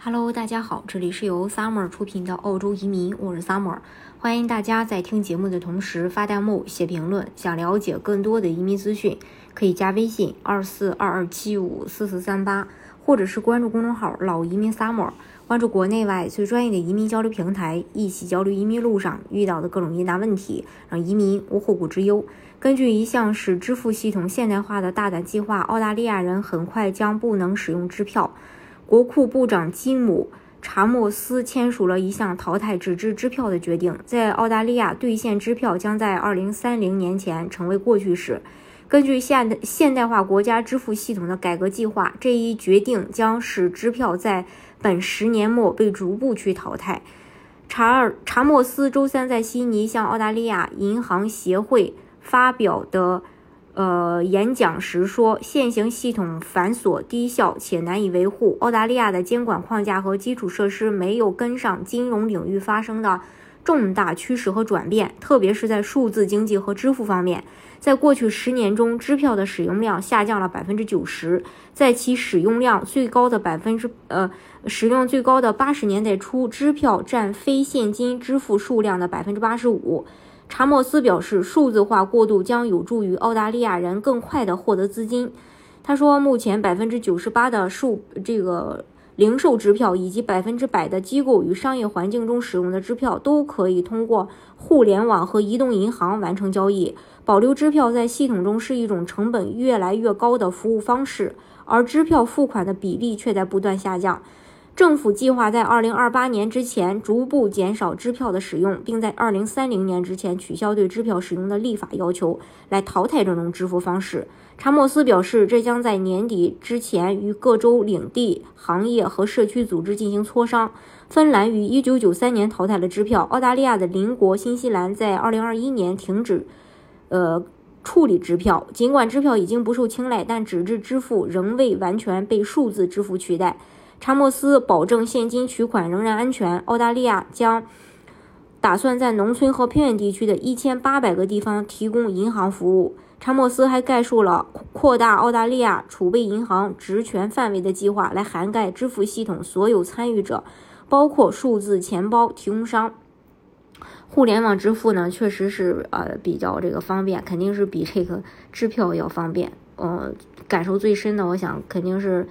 Hello，大家好，这里是由 Summer 出品的澳洲移民，我是 Summer，欢迎大家在听节目的同时发弹幕、写评论。想了解更多的移民资讯，可以加微信二四二二七五四四三八，或者是关注公众号“老移民 Summer”，关注国内外最专业的移民交流平台，一起交流移民路上遇到的各种疑难问题，让移民无后顾之忧。根据一项使支付系统现代化的大胆计划，澳大利亚人很快将不能使用支票。国库部长吉姆·查莫斯签署了一项淘汰纸质支票的决定，在澳大利亚兑现支票将在2030年前成为过去式。根据现现代化国家支付系统的改革计划，这一决定将使支票在本十年末被逐步去淘汰。查尔查莫斯周三在悉尼向澳大利亚银行协会发表的。呃，演讲时说，现行系统繁琐低效且难以维护。澳大利亚的监管框架和基础设施没有跟上金融领域发生的重大趋势和转变，特别是在数字经济和支付方面。在过去十年中，支票的使用量下降了百分之九十，在其使用量最高的百分之呃使用最高的八十年代初，支票占非现金支付数量的百分之八十五。查莫斯表示，数字化过渡将有助于澳大利亚人更快地获得资金。他说，目前百分之九十八的数这个零售支票以及百分之百的机构与商业环境中使用的支票都可以通过互联网和移动银行完成交易。保留支票在系统中是一种成本越来越高的服务方式，而支票付款的比例却在不断下降。政府计划在二零二八年之前逐步减少支票的使用，并在二零三零年之前取消对支票使用的立法要求，来淘汰这种支付方式。查莫斯表示，这将在年底之前与各州领地、行业和社区组织进行磋商。芬兰于一九九三年淘汰了支票，澳大利亚的邻国新西兰在二零二一年停止，呃，处理支票。尽管支票已经不受青睐，但纸质支付仍未完全被数字支付取代。查莫斯保证现金取款仍然安全。澳大利亚将打算在农村和偏远地区的一千八百个地方提供银行服务。查莫斯还概述了扩大澳大利亚储备银行职权范围的计划，来涵盖支付系统所有参与者，包括数字钱包提供商。互联网支付呢，确实是呃比较这个方便，肯定是比这个支票要方便。呃，感受最深的，我想肯定是。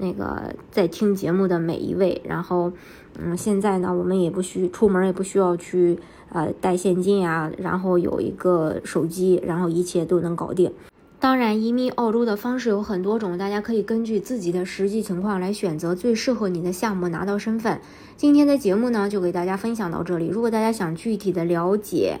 那个在听节目的每一位，然后，嗯，现在呢，我们也不需出门，也不需要去呃带现金呀，然后有一个手机，然后一切都能搞定。当然，移民澳洲的方式有很多种，大家可以根据自己的实际情况来选择最适合你的项目，拿到身份。今天的节目呢，就给大家分享到这里。如果大家想具体的了解，